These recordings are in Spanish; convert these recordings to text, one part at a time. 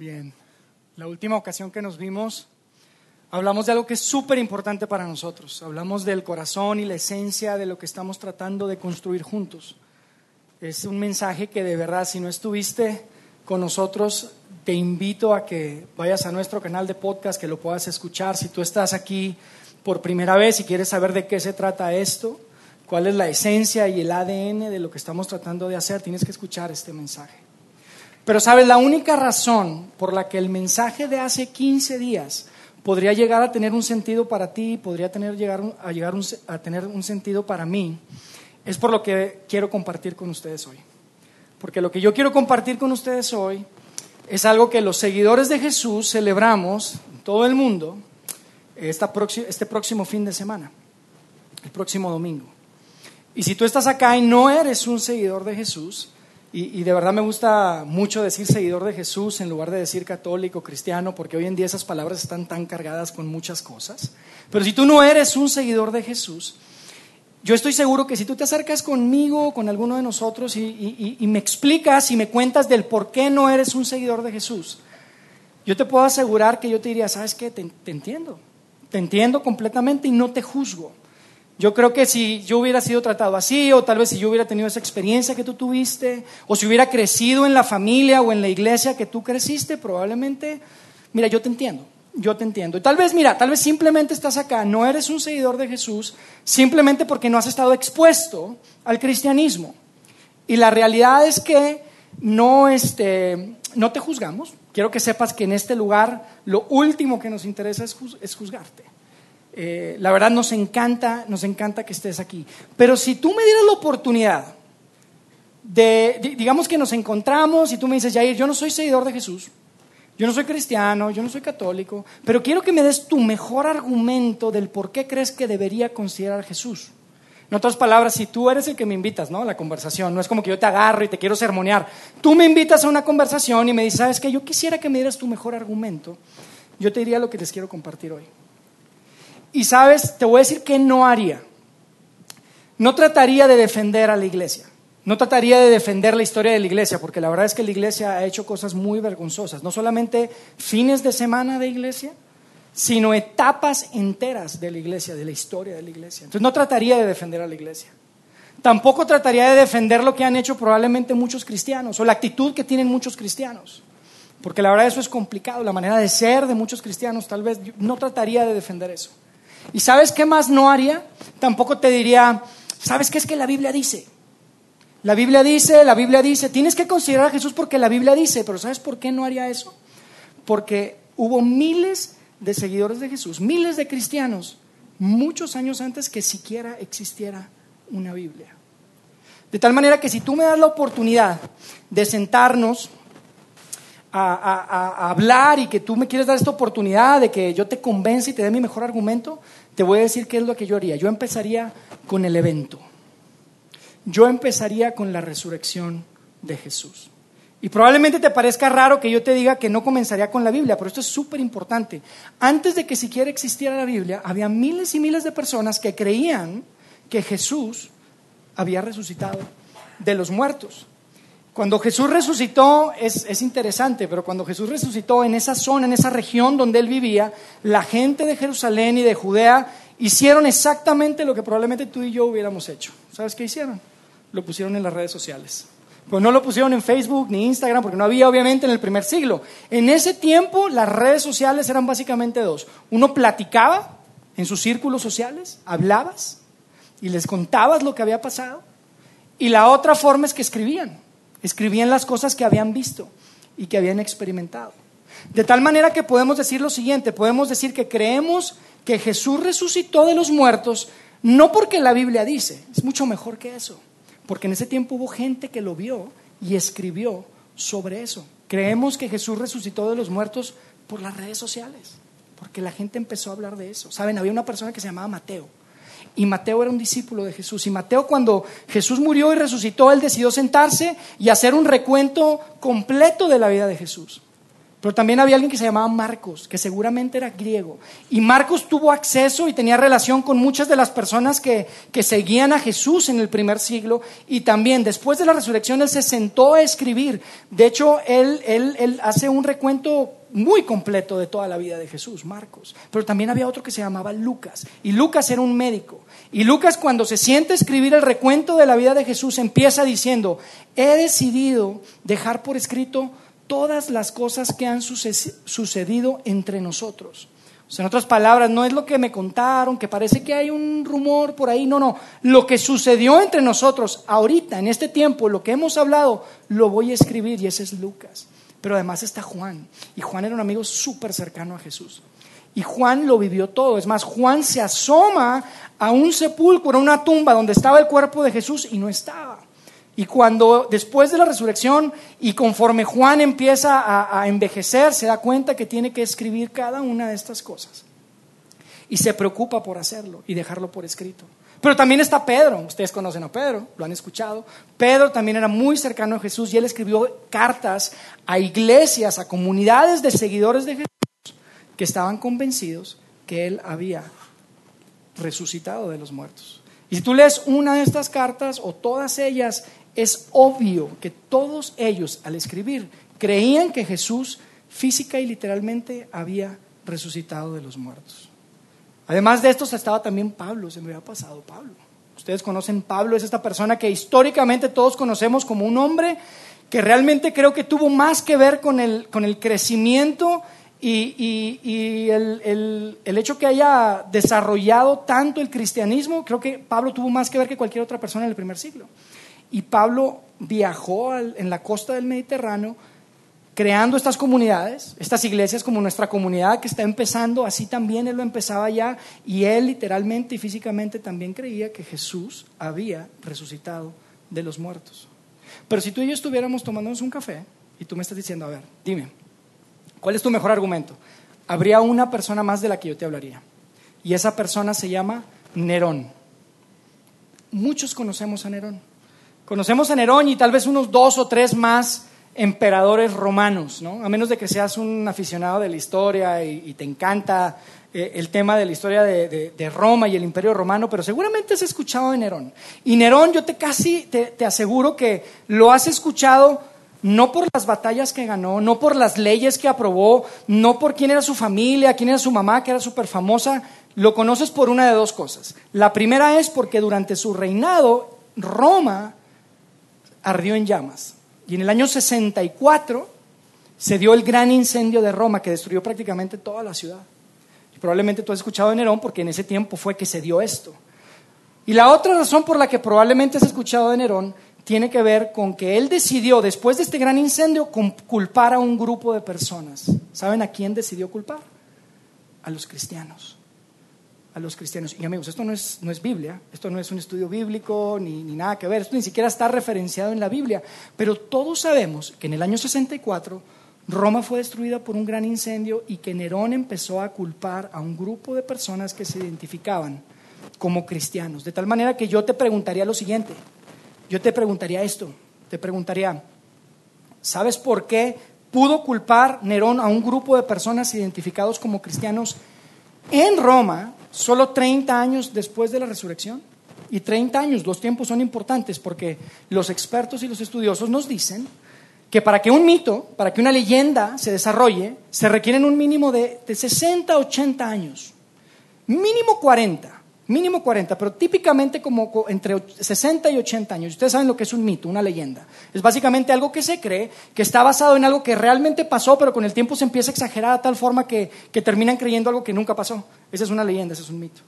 Bien, la última ocasión que nos vimos hablamos de algo que es súper importante para nosotros. Hablamos del corazón y la esencia de lo que estamos tratando de construir juntos. Es un mensaje que de verdad, si no estuviste con nosotros, te invito a que vayas a nuestro canal de podcast, que lo puedas escuchar. Si tú estás aquí por primera vez y quieres saber de qué se trata esto, cuál es la esencia y el ADN de lo que estamos tratando de hacer, tienes que escuchar este mensaje. Pero sabes, la única razón por la que el mensaje de hace 15 días podría llegar a tener un sentido para ti, podría tener, llegar a, llegar a tener un sentido para mí, es por lo que quiero compartir con ustedes hoy. Porque lo que yo quiero compartir con ustedes hoy es algo que los seguidores de Jesús celebramos en todo el mundo este próximo fin de semana, el próximo domingo. Y si tú estás acá y no eres un seguidor de Jesús, y, de verdad me gusta mucho decir seguidor de Jesús en lugar de decir católico, cristiano, porque hoy en día esas palabras están tan cargadas con muchas cosas. Pero si tú no eres un seguidor de Jesús, yo estoy seguro que si tú te acercas conmigo, con alguno de nosotros, y, me explicas y me cuentas del por qué no eres un seguidor de Jesús, yo te puedo asegurar que yo te diría, ¿sabes qué? te entiendo, te entiendo completamente y no te juzgo. Yo creo que si yo hubiera sido tratado así, o tal vez si yo hubiera tenido esa experiencia que tú tuviste, o si hubiera crecido en la familia o en la iglesia que tú creciste, probablemente, mira, yo te entiendo, yo te entiendo. Y tal vez, mira, tal vez simplemente estás acá, no eres un seguidor de Jesús, simplemente porque no has estado expuesto al cristianismo. Y la realidad es que no, este, no te juzgamos. Quiero que sepas que en este lugar lo último que nos interesa es juzgarte. Eh, la verdad nos encanta, nos encanta que estés aquí. Pero si tú me dieras la oportunidad de, digamos que nos encontramos y tú me dices, Jair, yo no soy seguidor de Jesús, yo no soy cristiano, yo no soy católico, pero quiero que me des tu mejor argumento del por qué crees que debería considerar a Jesús. En otras palabras, si tú eres el que me invitas, ¿no? A la conversación, no es como que yo te agarro y te quiero sermonear. Tú me invitas a una conversación y me dices, ¿sabes qué? Yo quisiera que me dieras tu mejor argumento. Yo te diría lo que les quiero compartir hoy. Y sabes, te voy a decir que no haría. No trataría de defender a la iglesia. No trataría de defender la historia de la iglesia, porque la verdad es que la iglesia ha hecho cosas muy vergonzosas. No solamente fines de semana de iglesia, sino etapas enteras de la iglesia, de la historia de la iglesia. Entonces no trataría de defender a la iglesia. Tampoco trataría de defender lo que han hecho probablemente muchos cristianos o la actitud que tienen muchos cristianos. Porque la verdad eso es complicado, la manera de ser de muchos cristianos, tal vez no trataría de defender eso. ¿Y sabes qué más no haría? Tampoco te diría, ¿sabes qué es que la Biblia dice? La Biblia dice, la Biblia dice, tienes que considerar a Jesús porque la Biblia dice, pero ¿sabes por qué no haría eso? Porque hubo miles de seguidores de Jesús, miles de cristianos, muchos años antes que siquiera existiera una Biblia. De tal manera que si tú me das la oportunidad de sentarnos a, hablar y que tú me quieres dar esta oportunidad de que yo te convence y te dé mi mejor argumento, te voy a decir qué es lo que yo haría. Yo empezaría con el evento. Yo empezaría con la resurrección de Jesús. Y probablemente te parezca raro que yo te diga que no comenzaría con la Biblia, pero esto es súper importante. Antes de que siquiera existiera la Biblia, había miles y miles de personas que creían que Jesús había resucitado de los muertos. Cuando Jesús resucitó, es, interesante, pero cuando Jesús resucitó en esa zona, en esa región donde él vivía, la gente de Jerusalén y de Judea hicieron exactamente lo que probablemente tú y yo hubiéramos hecho. ¿Sabes qué hicieron? Lo pusieron en las redes sociales. Pues no lo pusieron en Facebook ni Instagram, porque no había obviamente en el primer siglo. En ese tiempo las redes sociales eran básicamente dos. Uno platicaba en sus círculos sociales, hablabas y les contabas lo que había pasado. Y la otra forma es que escribían. Escribían las cosas que habían visto y que habían experimentado. De tal manera que podemos decir lo siguiente, podemos decir que creemos que Jesús resucitó de los muertos, no porque la Biblia dice, es mucho mejor que eso, porque en ese tiempo hubo gente que lo vio y escribió sobre eso. Creemos que Jesús resucitó de los muertos por las redes sociales, porque la gente empezó a hablar de eso. Saben, había una persona que se llamaba Mateo, y Mateo era un discípulo de Jesús. Y Mateo cuando Jesús murió y resucitó, él decidió sentarse y hacer un recuento completo de la vida de Jesús. Pero también había alguien que se llamaba Marcos, que seguramente era griego. Y Marcos tuvo acceso y tenía relación con muchas de las personas que, que, seguían a Jesús en el primer siglo. Y también después de la resurrección, él se sentó a escribir. De hecho, él, él, él hace un recuento muy completo de toda la vida de Jesús, Marcos. Pero también había otro que se llamaba Lucas. Y Lucas era un médico. Y Lucas cuando se siente escribir el recuento de la vida de Jesús empieza diciendo, he decidido dejar por escrito todas las cosas que han sucedido entre nosotros. O sea, en otras palabras, no es lo que me contaron, que parece que hay un rumor por ahí, no, no. Lo que sucedió entre nosotros ahorita, en este tiempo, lo que hemos hablado, lo voy a escribir y ese es Lucas. Pero además está Juan. Y Juan era un amigo súper cercano a Jesús. Y Juan lo vivió todo. Es más, Juan se asoma a un sepulcro, a una tumba donde estaba el cuerpo de Jesús y no estaba. Y cuando después de la resurrección y conforme Juan empieza a, a, envejecer, se da cuenta que tiene que escribir cada una de estas cosas. Y se preocupa por hacerlo y dejarlo por escrito. Pero también está Pedro, ustedes conocen a Pedro, lo han escuchado. Pedro también era muy cercano a Jesús y él escribió cartas a iglesias, a comunidades de seguidores de Jesús que estaban convencidos que él había resucitado de los muertos. Y si tú lees una de estas cartas o todas ellas, es obvio que todos ellos al escribir creían que Jesús física y literalmente había resucitado de los muertos. Además de estos estaba también Pablo, se me había pasado Pablo. Ustedes conocen Pablo, es esta persona que históricamente todos conocemos como un hombre que realmente creo que tuvo más que ver con el, con el crecimiento y, el, el, hecho que haya desarrollado tanto el cristianismo, creo que Pablo tuvo más que ver que cualquier otra persona en el primer siglo. Y Pablo viajó en la costa del Mediterráneo creando estas comunidades, estas iglesias como nuestra comunidad que está empezando, así también él lo empezaba ya y él literalmente y físicamente también creía que Jesús había resucitado de los muertos. Pero si tú y yo estuviéramos tomándonos un café y tú me estás diciendo, a ver, dime, ¿cuál es tu mejor argumento? Habría una persona más de la que yo te hablaría y esa persona se llama Nerón. Muchos conocemos a Nerón. Conocemos a Nerón y tal vez unos dos o tres más emperadores romanos, ¿no? A menos de que seas un aficionado de la historia y, te encanta eh, el tema de la historia de, Roma y el imperio romano, pero seguramente has escuchado de Nerón. Y Nerón, yo te casi te, aseguro que lo has escuchado no por las batallas que ganó, no por las leyes que aprobó, no por quién era su familia, quién era su mamá, que era súper famosa, lo conoces por una de dos cosas. La primera es porque durante su reinado Roma ardió en llamas. Y en el año 64 se dio el gran incendio de Roma que destruyó prácticamente toda la ciudad. Y probablemente tú has escuchado de Nerón porque en ese tiempo fue que se dio esto. Y la otra razón por la que probablemente has escuchado de Nerón tiene que ver con que él decidió, después de este gran incendio, culpar a un grupo de personas. ¿Saben a quién decidió culpar? A los cristianos a los cristianos. Y amigos, esto no es, no es Biblia, esto no es un estudio bíblico ni, ni, nada que ver, esto ni siquiera está referenciado en la Biblia, pero todos sabemos que en el año 64 Roma fue destruida por un gran incendio y que Nerón empezó a culpar a un grupo de personas que se identificaban como cristianos. De tal manera que yo te preguntaría lo siguiente, yo te preguntaría esto, te preguntaría, ¿sabes por qué pudo culpar Nerón a un grupo de personas identificados como cristianos en Roma solo 30 años después de la resurrección. Y 30 años, los tiempos son importantes porque los expertos y los estudiosos nos dicen que para que un mito, para que una leyenda se desarrolle, se requieren un mínimo de, de 60 a 80 años. Mínimo 40 mínimo 40, pero típicamente como entre 60 y 80 años. Ustedes saben lo que es un mito, una leyenda. Es básicamente algo que se cree, que está basado en algo que realmente pasó, pero con el tiempo se empieza a exagerar a tal forma que, que terminan creyendo algo que nunca pasó. Esa es una leyenda, ese es un mito.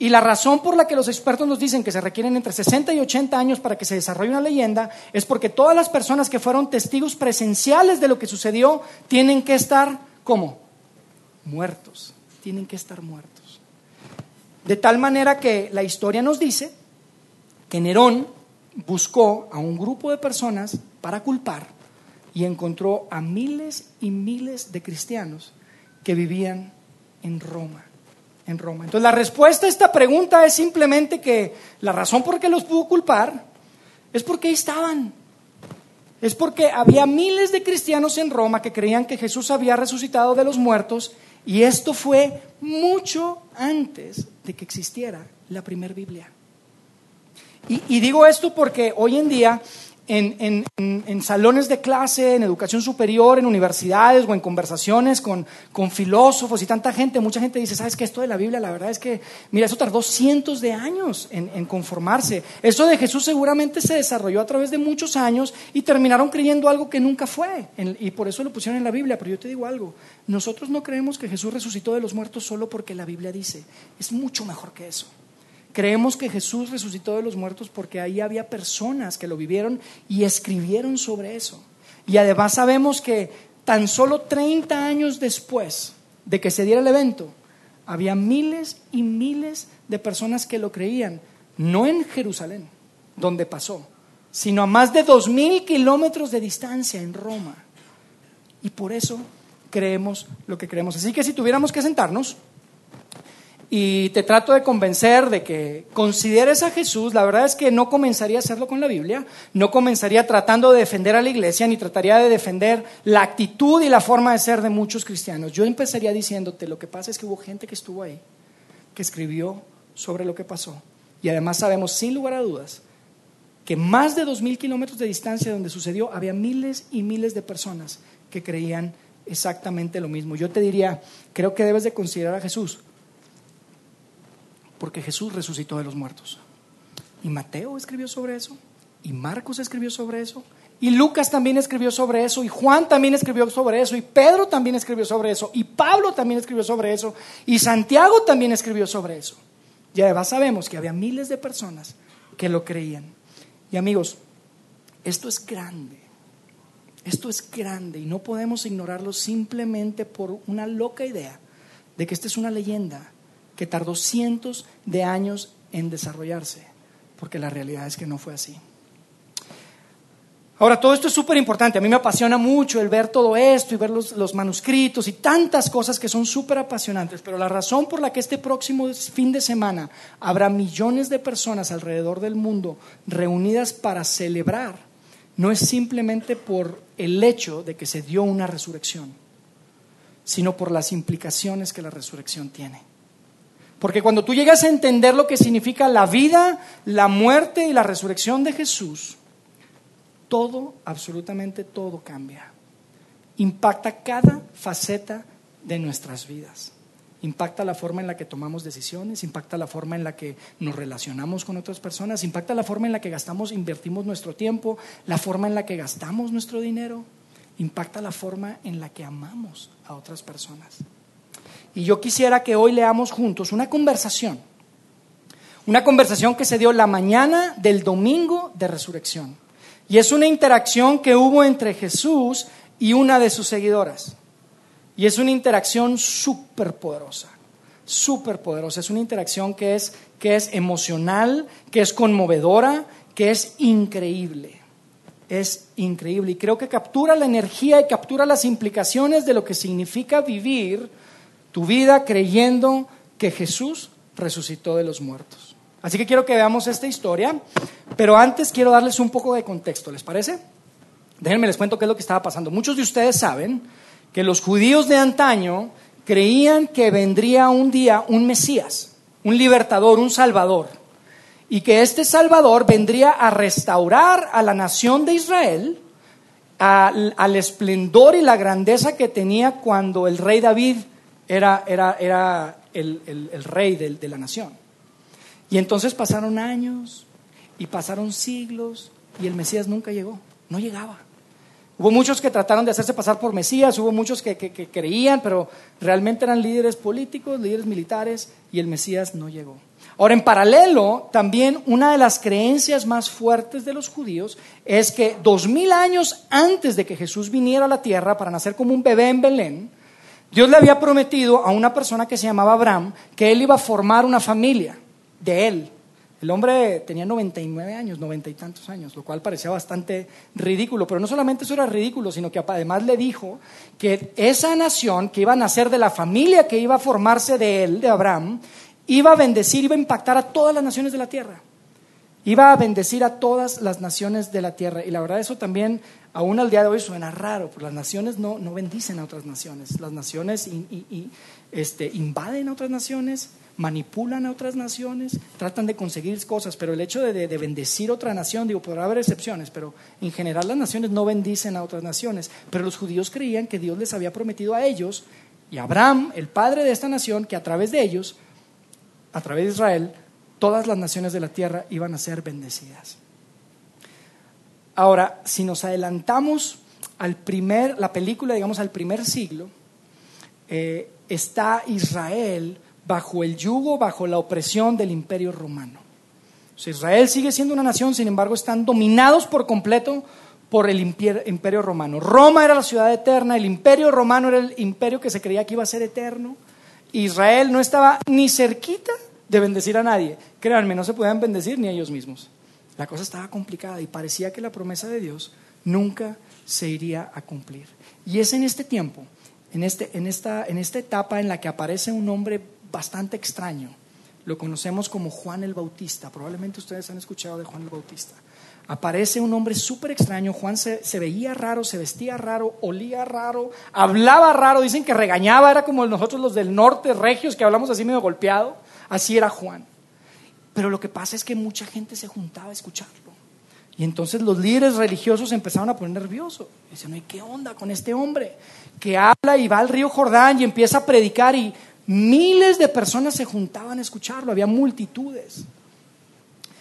Y la razón por la que los expertos nos dicen que se requieren entre 60 y 80 años para que se desarrolle una leyenda es porque todas las personas que fueron testigos presenciales de lo que sucedió tienen que estar, ¿cómo? Muertos. Tienen que estar muertos. De tal manera que la historia nos dice que Nerón buscó a un grupo de personas para culpar y encontró a miles y miles de cristianos que vivían en Roma. En Roma. Entonces la respuesta a esta pregunta es simplemente que la razón por que los pudo culpar es porque ahí estaban. Es porque había miles de cristianos en Roma que creían que Jesús había resucitado de los muertos y esto fue mucho antes de que existiera la primera Biblia. Y, y digo esto porque hoy en día en, salones de clase, en educación superior, en universidades o en conversaciones con, filósofos y tanta gente, mucha gente dice, ¿sabes qué? Esto de la Biblia, la verdad es que, mira, eso tardó cientos de años en, conformarse. Esto de Jesús seguramente se desarrolló a través de muchos años y terminaron creyendo algo que nunca fue. y por eso lo pusieron en la Biblia. Pero yo te digo algo, nosotros no creemos que Jesús resucitó de los muertos solo porque la Biblia dice. Es mucho mejor que eso. Creemos que Jesús resucitó de los muertos porque ahí había personas que lo vivieron y escribieron sobre eso. Y además sabemos que tan solo 30 años después de que se diera el evento, había miles y miles de personas que lo creían, no en Jerusalén, donde pasó, sino a más de dos mil kilómetros de distancia en Roma. Y por eso creemos lo que creemos. Así que si tuviéramos que sentarnos, y te trato de convencer de que consideres a Jesús, la verdad es que no comenzaría a hacerlo con la Biblia, no comenzaría tratando de defender a la iglesia, ni trataría de defender la actitud y la forma de ser de muchos cristianos. Yo empezaría diciéndote, lo que pasa es que hubo gente que estuvo ahí, que escribió sobre lo que pasó. Y además sabemos, sin lugar a dudas, que más de dos mil kilómetros de distancia donde sucedió, había miles y miles de personas que creían exactamente lo mismo. Yo te diría, creo que debes de considerar a Jesús porque Jesús resucitó de los muertos. Y Mateo escribió sobre eso, y Marcos escribió sobre eso, y Lucas también escribió sobre eso, y Juan también escribió sobre eso, y Pedro también escribió sobre eso, y Pablo también escribió sobre eso, y Santiago también escribió sobre eso. Y además sabemos que había miles de personas que lo creían. Y amigos, esto es grande. Esto es grande y no podemos ignorarlo simplemente por una loca idea de que esta es una leyenda que tardó cientos de años en desarrollarse, porque la realidad es que no fue así. Ahora, todo esto es súper importante. A mí me apasiona mucho el ver todo esto y ver los, manuscritos y tantas cosas que son súper apasionantes. Pero la razón por la que este próximo fin de semana habrá millones de personas alrededor del mundo reunidas para celebrar no es simplemente por el hecho de que se dio una resurrección, sino por las implicaciones que la resurrección tiene. Porque cuando tú llegas a entender lo que significa la vida, la muerte y la resurrección de Jesús, todo, absolutamente todo cambia. Impacta cada faceta de nuestras vidas. Impacta la forma en la que tomamos decisiones, impacta la forma en la que nos relacionamos con otras personas, impacta la forma en la que gastamos, invertimos nuestro tiempo, la forma en la que gastamos nuestro dinero, impacta la forma en la que amamos a otras personas. Y yo quisiera que hoy leamos juntos una conversación, una conversación que se dio la mañana del domingo de resurrección. Y es una interacción que hubo entre Jesús y una de sus seguidoras. Y es una interacción súper poderosa, súper poderosa. Es una interacción que es, que es emocional, que es conmovedora, que es increíble. Es increíble. Y creo que captura la energía y captura las implicaciones de lo que significa vivir tu vida creyendo que Jesús resucitó de los muertos. Así que quiero que veamos esta historia, pero antes quiero darles un poco de contexto, ¿les parece? Déjenme les cuento qué es lo que estaba pasando. Muchos de ustedes saben que los judíos de antaño creían que vendría un día un Mesías, un libertador, un salvador, y que este salvador vendría a restaurar a la nación de Israel al, esplendor y la grandeza que tenía cuando el rey David era, era, era el, el, rey de, de la nación. Y entonces pasaron años y pasaron siglos y el Mesías nunca llegó, no llegaba. Hubo muchos que trataron de hacerse pasar por Mesías, hubo muchos que, que, que, creían, pero realmente eran líderes políticos, líderes militares, y el Mesías no llegó. Ahora, en paralelo, también una de las creencias más fuertes de los judíos es que dos mil años antes de que Jesús viniera a la tierra para nacer como un bebé en Belén, Dios le había prometido a una persona que se llamaba Abraham que él iba a formar una familia de él. El hombre tenía 99 años, 90 y tantos años, lo cual parecía bastante ridículo, pero no solamente eso era ridículo, sino que además le dijo que esa nación que iba a nacer de la familia que iba a formarse de él, de Abraham, iba a bendecir, iba a impactar a todas las naciones de la tierra. Iba a bendecir a todas las naciones de la tierra. Y la verdad eso también, aún al día de hoy, suena raro, porque las naciones no, no bendicen a otras naciones. Las naciones este, invaden a otras naciones, manipulan a otras naciones, tratan de conseguir cosas, pero el hecho de, de, bendecir otra nación, digo, podrá haber excepciones, pero en general las naciones no bendicen a otras naciones. Pero los judíos creían que Dios les había prometido a ellos y a Abraham, el padre de esta nación, que a través de ellos, a través de Israel, todas las naciones de la tierra iban a ser bendecidas. Ahora, si nos adelantamos al primer, la película, digamos, al primer siglo, eh, está Israel bajo el yugo, bajo la opresión del imperio romano. Israel sigue siendo una nación, sin embargo, están dominados por completo por el imperio romano. Roma era la ciudad eterna, el imperio romano era el imperio que se creía que iba a ser eterno. Israel no estaba ni cerquita de bendecir a nadie. Créanme, no se podían bendecir ni ellos mismos. La cosa estaba complicada y parecía que la promesa de Dios nunca se iría a cumplir. Y es en este tiempo, en, este, en, esta, en esta etapa en la que aparece un hombre bastante extraño. Lo conocemos como Juan el Bautista. Probablemente ustedes han escuchado de Juan el Bautista. Aparece un hombre súper extraño. Juan se, se, veía raro, se vestía raro, olía raro, hablaba raro. Dicen que regañaba, era como nosotros los del norte, regios, que hablamos así medio golpeado. Así era Juan. Pero lo que pasa es que mucha gente se juntaba a escucharlo. Y entonces los líderes religiosos empezaron a poner nerviosos. Dicen, ¿y qué onda con este hombre? Que habla y va al río Jordán y empieza a predicar y miles de personas se juntaban a escucharlo, había multitudes.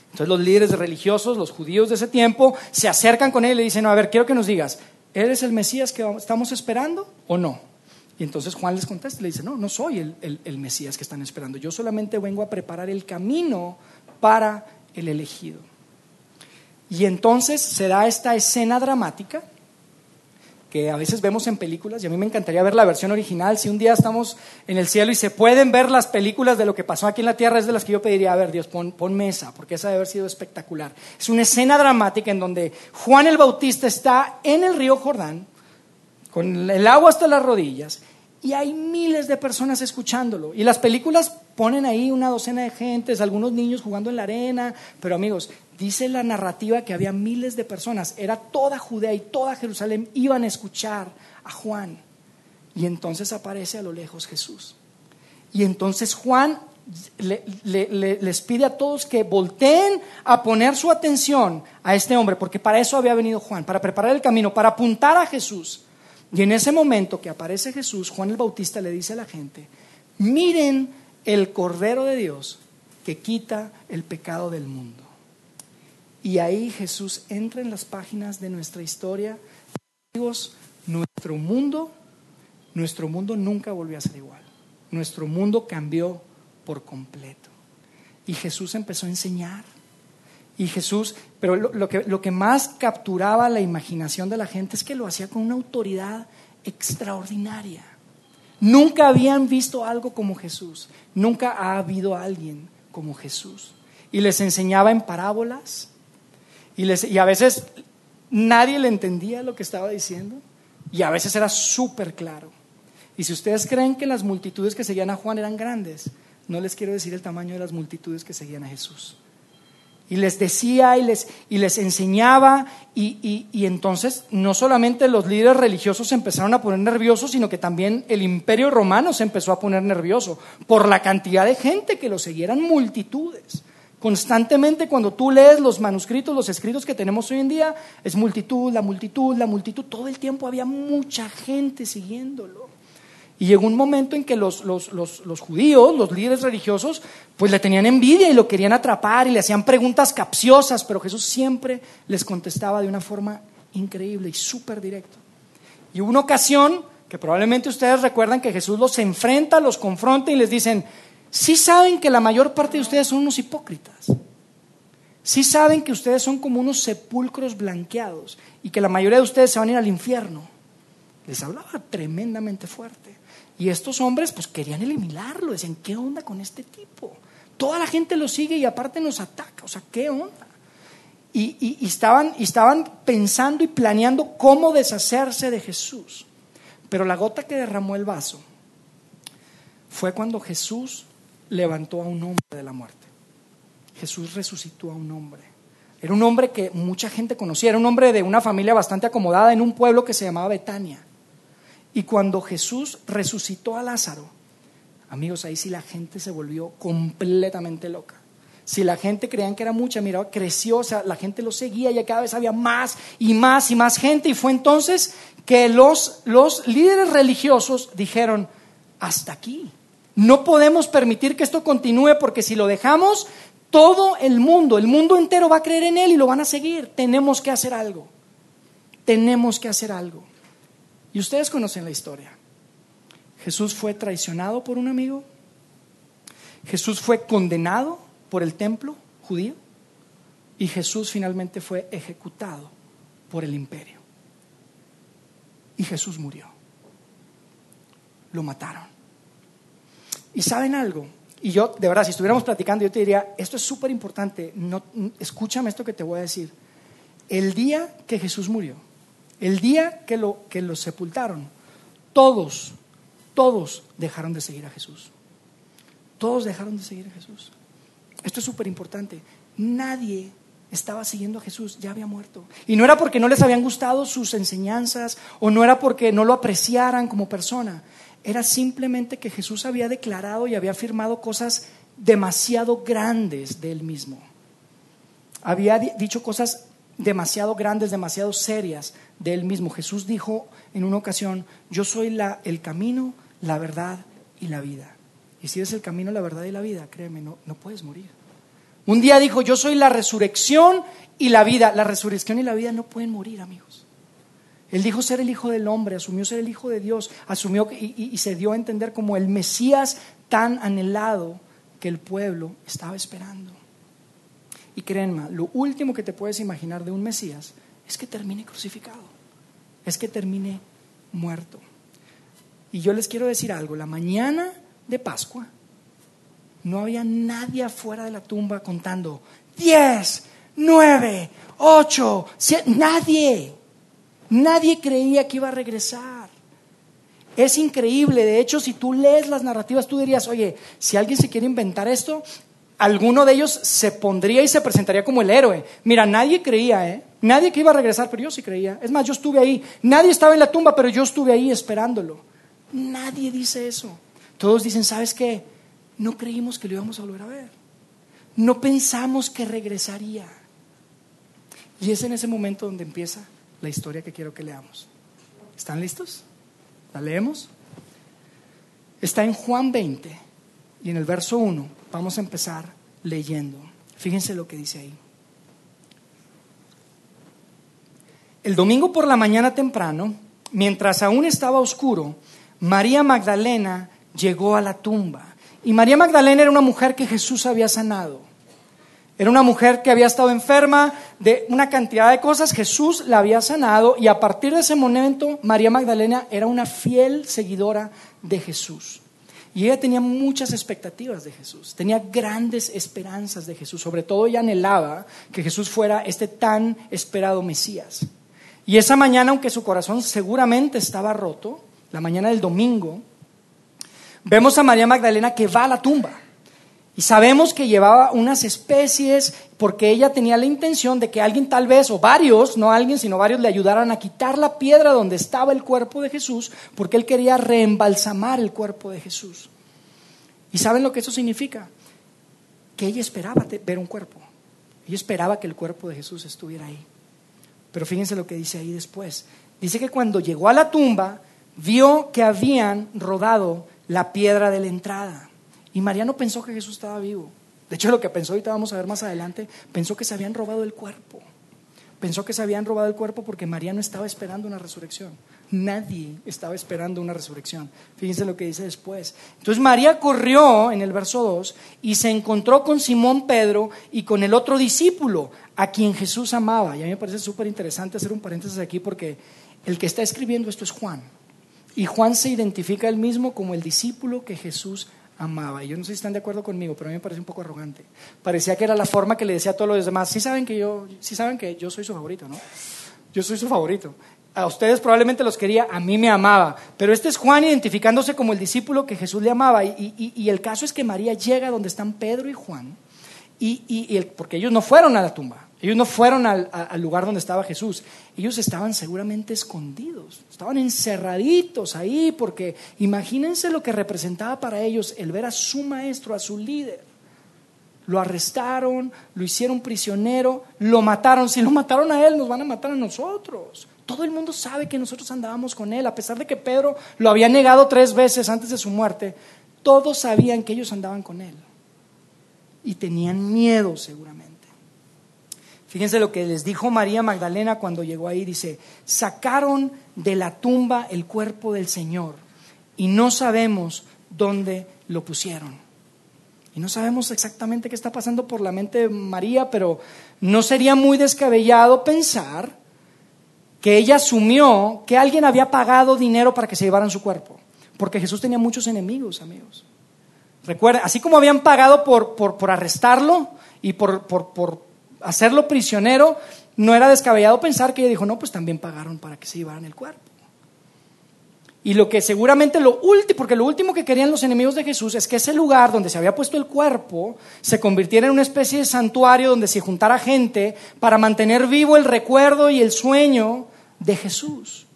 Entonces los líderes religiosos, los judíos de ese tiempo, se acercan con él y le dicen, a ver, quiero que nos digas, ¿eres el Mesías que estamos esperando o no? Y entonces Juan les contesta y le dice, no, no soy el, el, Mesías que están esperando, yo solamente vengo a preparar el camino para el elegido. Y entonces se da esta escena dramática que a veces vemos en películas, y a mí me encantaría ver la versión original. Si un día estamos en el cielo y se pueden ver las películas de lo que pasó aquí en la tierra, es de las que yo pediría, a ver, Dios, pon, pon mesa, porque esa debe haber sido espectacular. Es una escena dramática en donde Juan el Bautista está en el río Jordán, con el agua hasta las rodillas, y hay miles de personas escuchándolo. Y las películas ponen ahí una docena de gentes, algunos niños jugando en la arena, pero amigos, dice la narrativa que había miles de personas, era toda Judea y toda Jerusalén iban a escuchar a Juan. Y entonces aparece a lo lejos Jesús. Y entonces Juan les pide a todos que volteen a poner su atención a este hombre, porque para eso había venido Juan, para preparar el camino, para apuntar a Jesús. Y en ese momento que aparece Jesús, Juan el Bautista le dice a la gente, miren el Cordero de Dios que quita el pecado del mundo. Y ahí Jesús entra en las páginas de nuestra historia. Amigos, nuestro mundo, nuestro mundo nunca volvió a ser igual. Nuestro mundo cambió por completo. Y Jesús empezó a enseñar y Jesús, pero lo, que, lo que más capturaba la imaginación de la gente es que lo hacía con una autoridad extraordinaria. Nunca habían visto algo como Jesús. Nunca ha habido alguien como Jesús. Y les enseñaba en parábolas. Y, les, y a veces nadie le entendía lo que estaba diciendo. Y a veces era súper claro. Y si ustedes creen que las multitudes que seguían a Juan eran grandes, no les quiero decir el tamaño de las multitudes que seguían a Jesús. Y les decía y les, y les enseñaba y, y, entonces no solamente los líderes religiosos se empezaron a poner nerviosos, sino que también el imperio romano se empezó a poner nervioso por la cantidad de gente que lo seguían multitudes. Constantemente cuando tú lees los manuscritos, los escritos que tenemos hoy en día, es multitud, la multitud, la multitud, todo el tiempo había mucha gente siguiéndolo. Y llegó un momento en que los, judíos, los líderes religiosos, pues le tenían envidia y lo querían atrapar y le hacían preguntas capciosas, pero Jesús siempre les contestaba de una forma increíble y súper directa. Y hubo una ocasión que probablemente ustedes recuerdan que Jesús los enfrenta, los confronta y les dicen, sí saben que la mayor parte de ustedes son unos hipócritas. Sí saben que ustedes son como unos sepulcros blanqueados y que la mayoría de ustedes se van a ir al infierno. Les hablaba tremendamente fuerte. Y estos hombres pues querían eliminarlo, decían, ¿qué onda con este tipo? Toda la gente lo sigue y aparte nos ataca, o sea, ¿qué onda? Y, estaban, estaban pensando y planeando cómo deshacerse de Jesús. Pero la gota que derramó el vaso fue cuando Jesús levantó a un hombre de la muerte. Jesús resucitó a un hombre. Era un hombre que mucha gente conocía, era un hombre de una familia bastante acomodada en un pueblo que se llamaba Betania. Y cuando Jesús resucitó a Lázaro, amigos, ahí sí la gente se volvió completamente loca. Si la gente creían que era mucha, mira, creció, o sea, la gente lo seguía y cada vez había más y más y más gente. Y fue entonces que los, los líderes religiosos dijeron, hasta aquí. No podemos permitir que esto continúe porque si lo dejamos, todo el mundo, el mundo entero va a creer en Él y lo van a seguir. Tenemos que hacer algo. Tenemos que hacer algo. Y ustedes conocen la historia. Jesús fue traicionado por un amigo. Jesús fue condenado por el templo judío. Y Jesús finalmente fue ejecutado por el imperio. Y Jesús murió. Lo mataron. ¿Y saben algo? Y yo, de verdad, si estuviéramos platicando, yo te diría, esto es súper importante, no, escúchame esto que te voy a decir. El día que Jesús murió, el día que lo, que sepultaron, todos, todos dejaron de seguir a Jesús. Todos dejaron de seguir a Jesús. Esto es súper importante. Nadie estaba siguiendo a Jesús, ya había muerto. Y no era porque no les habían gustado sus enseñanzas o no era porque no lo apreciaran como persona era simplemente que Jesús había declarado y había afirmado cosas demasiado grandes de él mismo. Había dicho cosas demasiado grandes, demasiado serias de él mismo. Jesús dijo en una ocasión, yo soy la, el camino, la verdad y la vida. Y si eres el camino, la verdad y la vida, créeme, no, no puedes morir. Un día dijo, yo soy la resurrección y la vida. La resurrección y la vida no pueden morir, amigos. Él dijo ser el Hijo del Hombre, asumió ser el Hijo de Dios, asumió y, se dio a entender como el Mesías tan anhelado que el pueblo estaba esperando. Y créanme, lo último que te puedes imaginar de un Mesías es que termine crucificado, es que termine muerto. Y yo les quiero decir algo, la mañana de Pascua no había nadie afuera de la tumba contando, diez, nueve, ocho, siete, nadie. Nadie creía que iba a regresar. Es increíble, de hecho, si tú lees las narrativas, tú dirías, oye, si alguien se quiere inventar esto, alguno de ellos se pondría y se presentaría como el héroe. Mira, nadie creía, ¿eh? Nadie que iba a regresar, pero yo sí creía. Es más, yo estuve ahí. Nadie estaba en la tumba, pero yo estuve ahí esperándolo. Nadie dice eso. Todos dicen, ¿sabes qué? No creímos que lo íbamos a volver a ver. No pensamos que regresaría. Y es en ese momento donde empieza la historia que quiero que leamos. ¿Están listos? ¿La leemos? Está en Juan 20 y en el verso 1 vamos a empezar leyendo. Fíjense lo que dice ahí. El domingo por la mañana temprano, mientras aún estaba oscuro, María Magdalena llegó a la tumba. Y María Magdalena era una mujer que Jesús había sanado. Era una mujer que había estado enferma de una cantidad de cosas, Jesús la había sanado y a partir de ese momento María Magdalena era una fiel seguidora de Jesús. Y ella tenía muchas expectativas de Jesús, tenía grandes esperanzas de Jesús, sobre todo ella anhelaba que Jesús fuera este tan esperado Mesías. Y esa mañana, aunque su corazón seguramente estaba roto, la mañana del domingo, vemos a María Magdalena que va a la tumba. Y sabemos que llevaba unas especies porque ella tenía la intención de que alguien tal vez, o varios, no alguien, sino varios, le ayudaran a quitar la piedra donde estaba el cuerpo de Jesús, porque él quería reembalsamar el cuerpo de Jesús. ¿Y saben lo que eso significa? Que ella esperaba ver un cuerpo. Ella esperaba que el cuerpo de Jesús estuviera ahí. Pero fíjense lo que dice ahí después. Dice que cuando llegó a la tumba, vio que habían rodado la piedra de la entrada. Y María no pensó que Jesús estaba vivo. De hecho, lo que pensó, ahorita vamos a ver más adelante, pensó que se habían robado el cuerpo. Pensó que se habían robado el cuerpo porque María no estaba esperando una resurrección. Nadie estaba esperando una resurrección. Fíjense lo que dice después. Entonces María corrió en el verso 2 y se encontró con Simón Pedro y con el otro discípulo a quien Jesús amaba. Y a mí me parece súper interesante hacer un paréntesis aquí porque el que está escribiendo esto es Juan. Y Juan se identifica él mismo como el discípulo que Jesús amaba. Y yo no sé si están de acuerdo conmigo, pero a mí me parece un poco arrogante. Parecía que era la forma que le decía a todos los demás, sí saben que yo, sí saben que yo soy su favorito, ¿no? Yo soy su favorito. A ustedes probablemente los quería, a mí me amaba. Pero este es Juan identificándose como el discípulo que Jesús le amaba. Y, el caso es que María llega donde están Pedro y Juan, y, porque ellos no fueron a la tumba. Ellos no fueron al, al, lugar donde estaba Jesús. Ellos estaban seguramente escondidos. Estaban encerraditos ahí porque imagínense lo que representaba para ellos el ver a su maestro, a su líder. Lo arrestaron, lo hicieron prisionero, lo mataron. Si lo mataron a él, nos van a matar a nosotros. Todo el mundo sabe que nosotros andábamos con él, a pesar de que Pedro lo había negado tres veces antes de su muerte. Todos sabían que ellos andaban con él. Y tenían miedo seguramente. Fíjense lo que les dijo María Magdalena cuando llegó ahí. Dice, sacaron de la tumba el cuerpo del Señor y no sabemos dónde lo pusieron. Y no sabemos exactamente qué está pasando por la mente de María, pero no sería muy descabellado pensar que ella asumió que alguien había pagado dinero para que se llevaran su cuerpo. Porque Jesús tenía muchos enemigos, amigos. Recuerda, así como habían pagado por, por, arrestarlo y por, por hacerlo prisionero, no era descabellado pensar que ella dijo, no, pues también pagaron para que se llevaran el cuerpo. Y lo que seguramente lo último, porque lo último que querían los enemigos de Jesús es que ese lugar donde se había puesto el cuerpo se convirtiera en una especie de santuario donde se juntara gente para mantener vivo el recuerdo y el sueño de Jesús.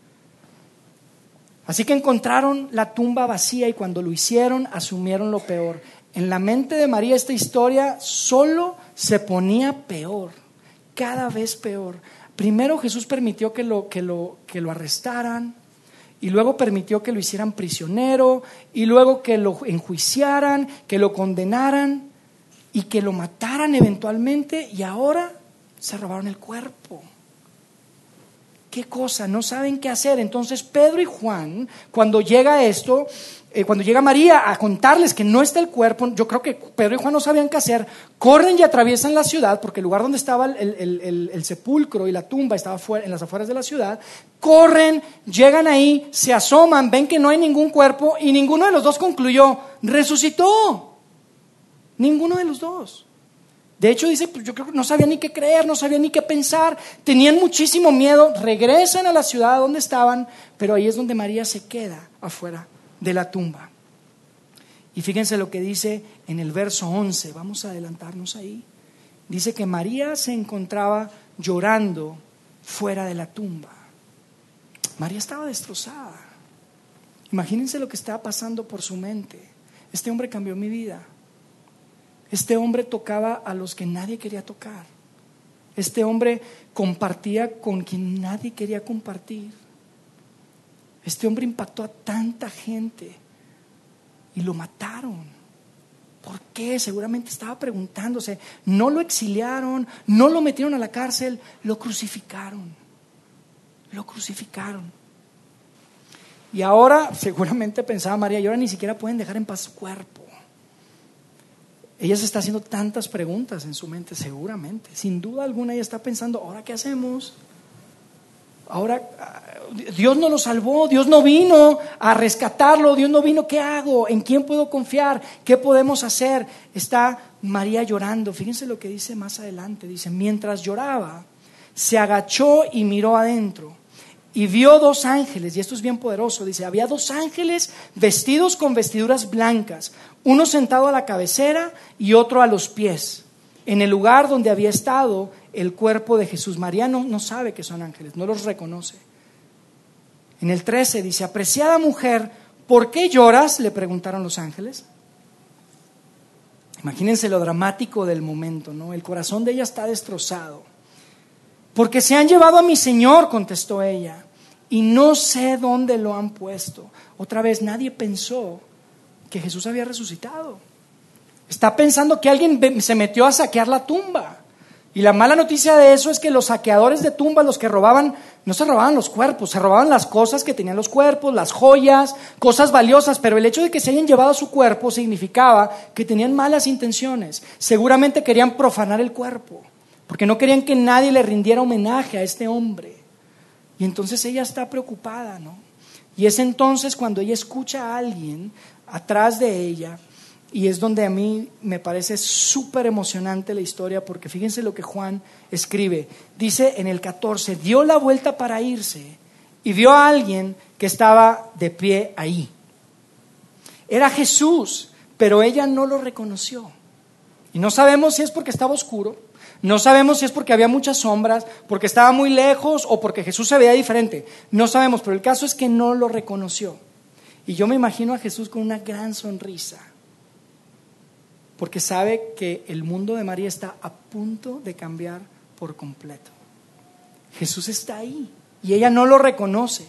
Así que encontraron la tumba vacía y cuando lo hicieron asumieron lo peor. En la mente de María esta historia solo se ponía peor, cada vez peor. Primero Jesús permitió que lo, que lo, que lo arrestaran, y luego permitió que lo hicieran prisionero, y luego que lo enjuiciaran, que lo condenaran y que lo mataran eventualmente, y ahora se robaron el cuerpo. ¿Qué cosa? No saben qué hacer. Entonces Pedro y Juan, cuando llega esto, eh, cuando llega María a contarles que no está el cuerpo, yo creo que Pedro y Juan no sabían qué hacer, corren y atraviesan la ciudad, porque el lugar donde estaba el, sepulcro y la tumba estaba en las afueras de la ciudad, corren, llegan ahí, se asoman, ven que no hay ningún cuerpo y ninguno de los dos concluyó, resucitó. Ninguno de los dos. De hecho, dice, pues yo creo que no sabía ni qué creer, no sabía ni qué pensar, tenían muchísimo miedo, regresan a la ciudad donde estaban, pero ahí es donde María se queda afuera de la tumba. Y fíjense lo que dice en el verso 11, vamos a adelantarnos ahí. Dice que María se encontraba llorando fuera de la tumba. María estaba destrozada. Imagínense lo que estaba pasando por su mente. Este hombre cambió mi vida. Este hombre tocaba a los que nadie quería tocar. Este hombre compartía con quien nadie quería compartir. Este hombre impactó a tanta gente y lo mataron. ¿Por qué? Seguramente estaba preguntándose. No lo exiliaron, no lo metieron a la cárcel, lo crucificaron. Lo crucificaron. Y ahora, seguramente pensaba María, y ahora ni siquiera pueden dejar en paz su cuerpo. Ella se está haciendo tantas preguntas en su mente, seguramente. Sin duda alguna ella está pensando, ¿ahora qué hacemos? Ahora Dios no lo salvó, Dios no vino a rescatarlo, Dios no vino, ¿qué hago? ¿En quién puedo confiar? ¿Qué podemos hacer? Está María llorando. Fíjense lo que dice más adelante. Dice, mientras lloraba, se agachó y miró adentro y vio dos ángeles, y esto es bien poderoso, dice, había dos ángeles vestidos con vestiduras blancas, uno sentado a la cabecera y otro a los pies, en el lugar donde había estado el cuerpo de Jesús. María no, no sabe que son ángeles, no los reconoce. En el 13 dice, apreciada mujer, ¿por qué lloras? le preguntaron los ángeles. Imagínense lo dramático del momento, ¿no? El corazón de ella está destrozado. Porque se han llevado a mi Señor, contestó ella, y no sé dónde lo han puesto. Otra vez, nadie pensó que Jesús había resucitado. Está pensando que alguien se metió a saquear la tumba. Y la mala noticia de eso es que los saqueadores de tumbas, los que robaban, no se robaban los cuerpos, se robaban las cosas que tenían los cuerpos, las joyas, cosas valiosas, pero el hecho de que se hayan llevado su cuerpo significaba que tenían malas intenciones. Seguramente querían profanar el cuerpo, porque no querían que nadie le rindiera homenaje a este hombre. Y entonces ella está preocupada, ¿no? Y es entonces cuando ella escucha a alguien atrás de ella y es donde a mí me parece súper emocionante la historia, porque fíjense lo que Juan escribe. Dice en el 14, dio la vuelta para irse y vio a alguien que estaba de pie ahí. Era Jesús, pero ella no lo reconoció. Y no sabemos si es porque estaba oscuro, No sabemos si es porque había muchas sombras, porque estaba muy lejos o porque Jesús se veía diferente. No sabemos, pero el caso es que no lo reconoció. Y yo me imagino a Jesús con una gran sonrisa, porque sabe que el mundo de María está a punto de cambiar por completo. Jesús está ahí y ella no lo reconoce.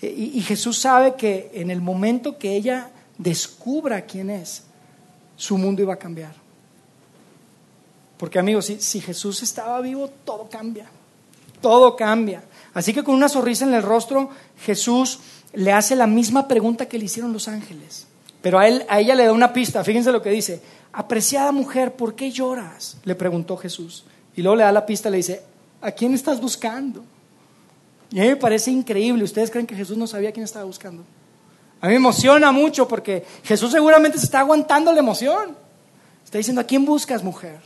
E, y, Jesús sabe que en el momento que ella descubra quién es, su mundo iba a cambiar. Porque amigos, si, si Jesús estaba vivo, todo cambia. Todo cambia. Así que con una sonrisa en el rostro, Jesús le hace la misma pregunta que le hicieron los ángeles. Pero a, él, a ella le da una pista. Fíjense lo que dice. Apreciada mujer, ¿por qué lloras? Le preguntó Jesús. Y luego le da la pista le dice, ¿a quién estás buscando? Y a mí me parece increíble. ¿Ustedes creen que Jesús no sabía quién estaba buscando? A mí me emociona mucho porque Jesús seguramente se está aguantando la emoción. Está diciendo, ¿a quién buscas, mujer?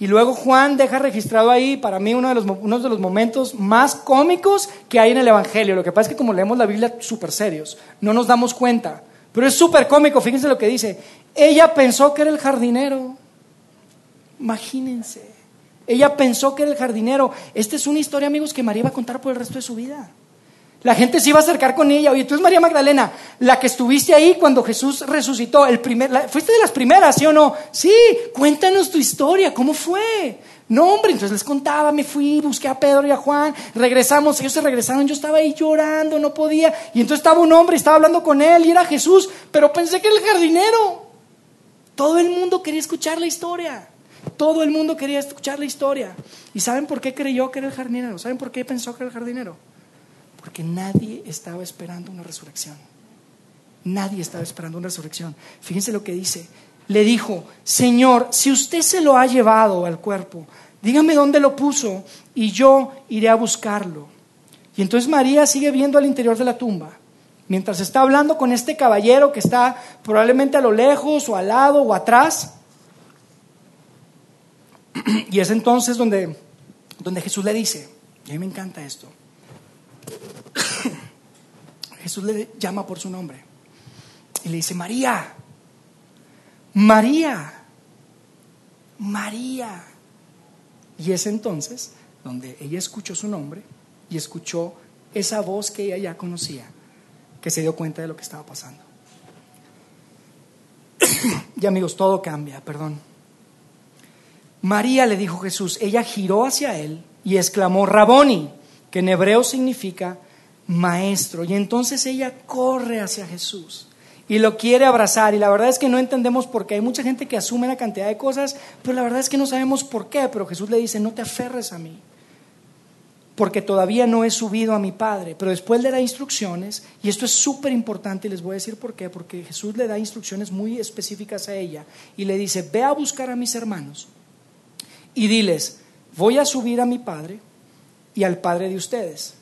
Y luego Juan deja registrado ahí, para mí, uno de, los, de los momentos más cómicos que hay en el Evangelio. Lo que pasa es que como leemos la Biblia súper serios, no nos damos cuenta. Pero es súper cómico, fíjense lo que dice. Ella pensó que era el jardinero. Imagínense. Ella pensó que era el jardinero. Esta es una historia, amigos, que María va a contar por el resto de su vida. La gente se iba a acercar con ella. Oye, tú eres María Magdalena, la que estuviste ahí cuando Jesús resucitó. El primer, fuiste de las primeras, ¿sí o no? Sí, cuéntanos tu historia, ¿cómo fue? No, hombre, entonces les contaba, me fui, busqué a Pedro y a Juan, regresamos, ellos se regresaron, yo estaba ahí llorando, no podía. Y entonces estaba un hombre, estaba hablando con él y era Jesús, pero pensé que era el jardinero. Todo el mundo quería escuchar la historia. Todo el mundo quería escuchar la historia. ¿Y saben por qué creyó que era el jardinero? ¿Saben por qué pensó que era el jardinero? Porque nadie estaba esperando una resurrección. Nadie estaba esperando una resurrección. Fíjense lo que dice. Le dijo, Señor, si usted se lo ha llevado al cuerpo, dígame dónde lo puso y yo iré a buscarlo. Y entonces María sigue viendo al interior de la tumba. Mientras está hablando con este caballero que está probablemente a lo lejos o al lado o atrás. Y es entonces donde, donde Jesús le dice, y a mí me encanta esto, Jesús le llama por su nombre y le dice, María, María, María. Y es entonces donde ella escuchó su nombre y escuchó esa voz que ella ya conocía, que se dio cuenta de lo que estaba pasando. y amigos, todo cambia, perdón. María le dijo Jesús, ella giró hacia él y exclamó, Raboni, que en hebreo significa maestro. Y entonces ella corre hacia Jesús y lo quiere abrazar. Y la verdad es que no entendemos por qué. Hay mucha gente que asume una cantidad de cosas, pero la verdad es que no sabemos por qué. Pero Jesús le dice, no te aferres a mí, porque todavía no he subido a mi Padre. Pero después le da instrucciones, y esto es súper importante y les voy a decir por qué, porque Jesús le da instrucciones muy específicas a ella y le dice, ve a buscar a mis hermanos y diles, voy a subir a mi Padre y al Padre de ustedes,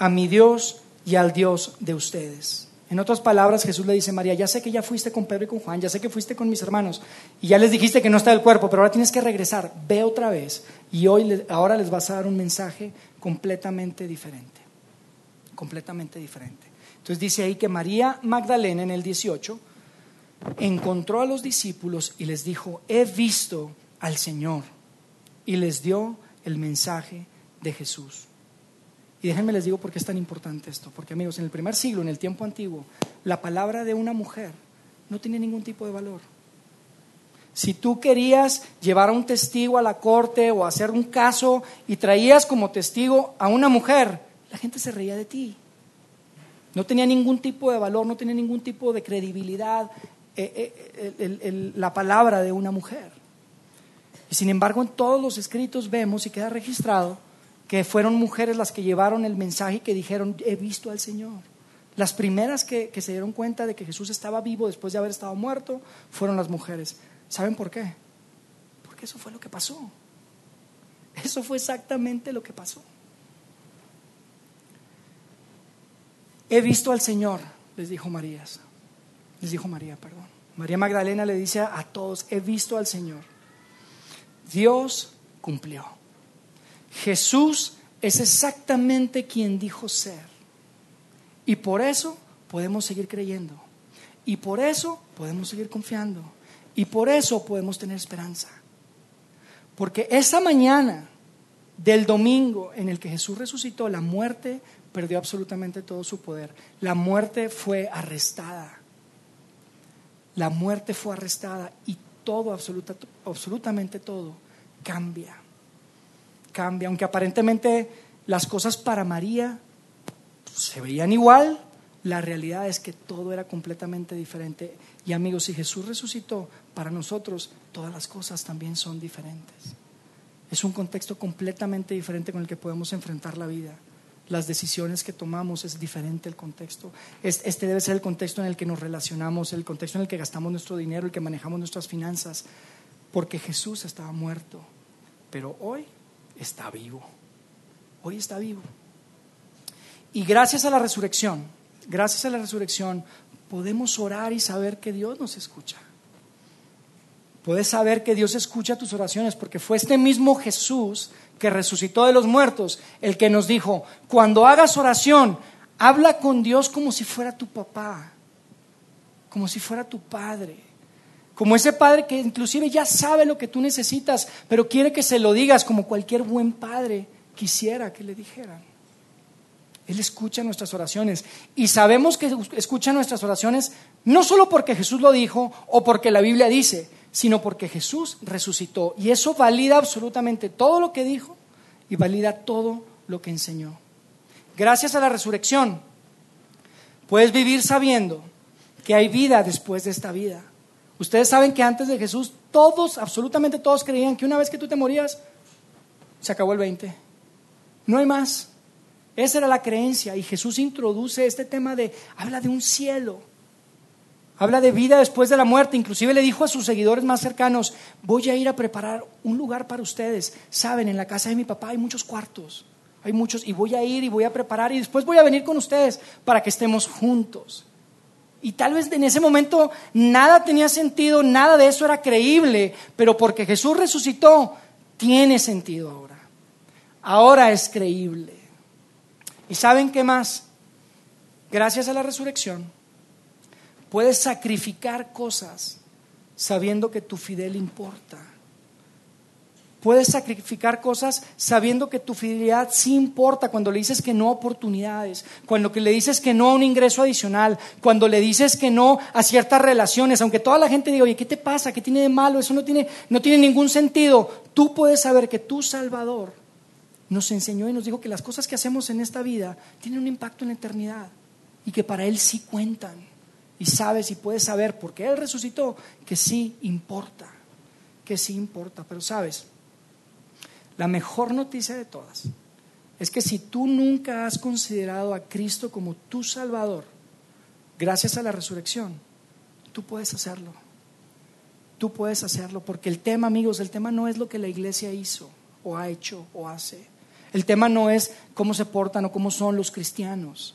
a mi Dios y al Dios de ustedes. En otras palabras, Jesús le dice, María, ya sé que ya fuiste con Pedro y con Juan, ya sé que fuiste con mis hermanos, y ya les dijiste que no está el cuerpo, pero ahora tienes que regresar, ve otra vez, y hoy, ahora les vas a dar un mensaje completamente diferente, completamente diferente. Entonces dice ahí que María Magdalena en el 18 encontró a los discípulos y les dijo, he visto al Señor y les dio el mensaje de Jesús. Y déjenme les digo por qué es tan importante esto. Porque amigos, en el primer siglo, en el tiempo antiguo, la palabra de una mujer no tenía ningún tipo de valor. Si tú querías llevar a un testigo a la corte o hacer un caso y traías como testigo a una mujer, la gente se reía de ti. No tenía ningún tipo de valor, no tenía ningún tipo de credibilidad eh, eh, la palabra de una mujer. Y sin embargo, en todos los escritos vemos y queda registrado que fueron mujeres las que llevaron el mensaje y que dijeron, he visto al Señor. Las primeras que, se dieron cuenta de que Jesús estaba vivo después de haber estado muerto fueron las mujeres. ¿Saben por qué? Porque eso fue lo que pasó. Eso fue exactamente lo que pasó. He visto al Señor, les dijo María. Les dijo María, perdón. María Magdalena le dice a todos, he visto al Señor. Dios cumplió. Jesús es exactamente quien dijo ser. Y por eso podemos seguir creyendo. Y por eso podemos seguir confiando. Y por eso podemos tener esperanza. Porque esa mañana del domingo en el que Jesús resucitó, la muerte perdió absolutamente todo su poder. La muerte fue arrestada. La muerte fue arrestada y todo, absolutamente todo, cambia. Cambia, aunque aparentemente las cosas para María se veían igual, la realidad es que todo era completamente diferente. Y amigos, si Jesús resucitó, para nosotros todas las cosas también son diferentes. Es un contexto completamente diferente con el que podemos enfrentar la vida. Las decisiones que tomamos es diferente el contexto. Este debe ser el contexto en el que nos relacionamos, el contexto en el que gastamos nuestro dinero, el que manejamos nuestras finanzas, porque Jesús estaba muerto, pero hoy está vivo. Hoy está vivo. Y gracias a la resurrección, gracias a la resurrección, podemos orar y saber que Dios nos escucha. Puedes saber que Dios escucha tus oraciones porque fue este mismo Jesús que resucitó de los muertos el que nos dijo, cuando hagas oración, habla con Dios como si fuera tu papá, como si fuera tu padre, como ese padre que inclusive ya sabe lo que tú necesitas, pero quiere que se lo digas como cualquier buen padre quisiera que le dijeran. Él escucha nuestras oraciones y sabemos que escucha nuestras oraciones no solo porque Jesús lo dijo o porque la Biblia dice, sino porque Jesús resucitó. Y eso valida absolutamente todo lo que dijo y valida todo lo que enseñó. Gracias a la resurrección, puedes vivir sabiendo que hay vida después de esta vida. Ustedes saben que antes de Jesús, todos, absolutamente todos creían que una vez que tú te morías, se acabó el 20. No hay más. Esa era la creencia y Jesús introduce este tema de, habla de un cielo, habla de vida después de la muerte, inclusive le dijo a sus seguidores más cercanos, voy a ir a preparar un lugar para ustedes. Saben, en la casa de mi papá hay muchos cuartos, hay muchos, y voy a ir y voy a preparar y después voy a venir con ustedes para que estemos juntos. Y tal vez en ese momento nada tenía sentido, nada de eso era creíble, pero porque Jesús resucitó, tiene sentido ahora. Ahora es creíble. ¿Y saben qué más? Gracias a la resurrección, puedes sacrificar cosas sabiendo que tu fidel importa. Puedes sacrificar cosas sabiendo que tu fidelidad sí importa cuando le dices que no a oportunidades, cuando le dices que no a un ingreso adicional, cuando le dices que no a ciertas relaciones, aunque toda la gente diga, oye, ¿qué te pasa? ¿Qué tiene de malo? Eso no tiene, no tiene ningún sentido. Tú puedes saber que tu Salvador nos enseñó y nos dijo que las cosas que hacemos en esta vida tienen un impacto en la eternidad y que para Él sí cuentan. Y sabes y puedes saber, porque Él resucitó, que sí importa, que sí importa. Pero sabes, la mejor noticia de todas es que si tú nunca has considerado a Cristo como tu Salvador, gracias a la resurrección, tú puedes hacerlo. Tú puedes hacerlo, porque el tema, amigos, el tema no es lo que la iglesia hizo o ha hecho o hace. El tema no es cómo se portan o cómo son los cristianos.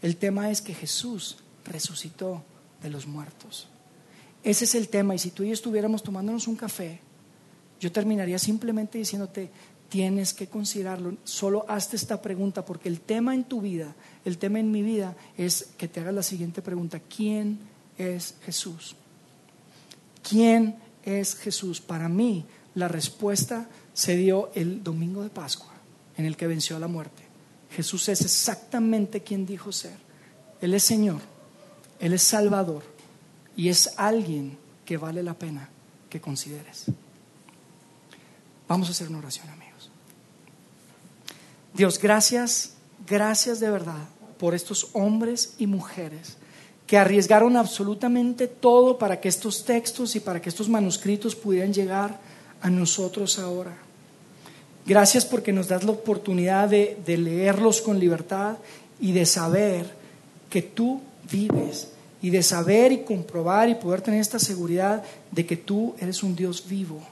El tema es que Jesús resucitó de los muertos. Ese es el tema. Y si tú y yo estuviéramos tomándonos un café, yo terminaría simplemente diciéndote, tienes que considerarlo. Solo hazte esta pregunta, porque el tema en tu vida, el tema en mi vida, es que te hagas la siguiente pregunta. ¿Quién es Jesús? ¿Quién es Jesús? Para mí, la respuesta se dio el domingo de Pascua, en el que venció a la muerte. Jesús es exactamente quien dijo ser. Él es Señor, Él es Salvador y es alguien que vale la pena que consideres. Vamos a hacer una oración, amigos. Dios, gracias, gracias de verdad por estos hombres y mujeres que arriesgaron absolutamente todo para que estos textos y para que estos manuscritos pudieran llegar a nosotros ahora. Gracias porque nos das la oportunidad de, leerlos con libertad y de saber que tú vives y de saber y comprobar y poder tener esta seguridad de que tú eres un Dios vivo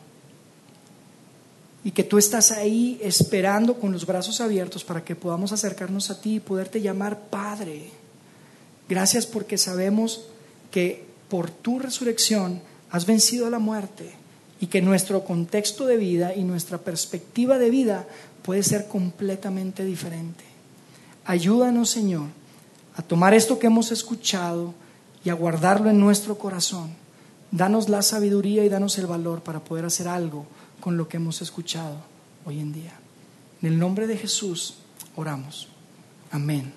y que tú estás ahí esperando con los brazos abiertos para que podamos acercarnos a ti y poderte llamar Padre. Gracias porque sabemos que por tu resurrección has vencido a la muerte y que nuestro contexto de vida y nuestra perspectiva de vida puede ser completamente diferente. Ayúdanos, Señor, a tomar esto que hemos escuchado y a guardarlo en nuestro corazón. Danos la sabiduría y danos el valor para poder hacer algo con lo que hemos escuchado hoy en día. En el nombre de Jesús oramos. Amén.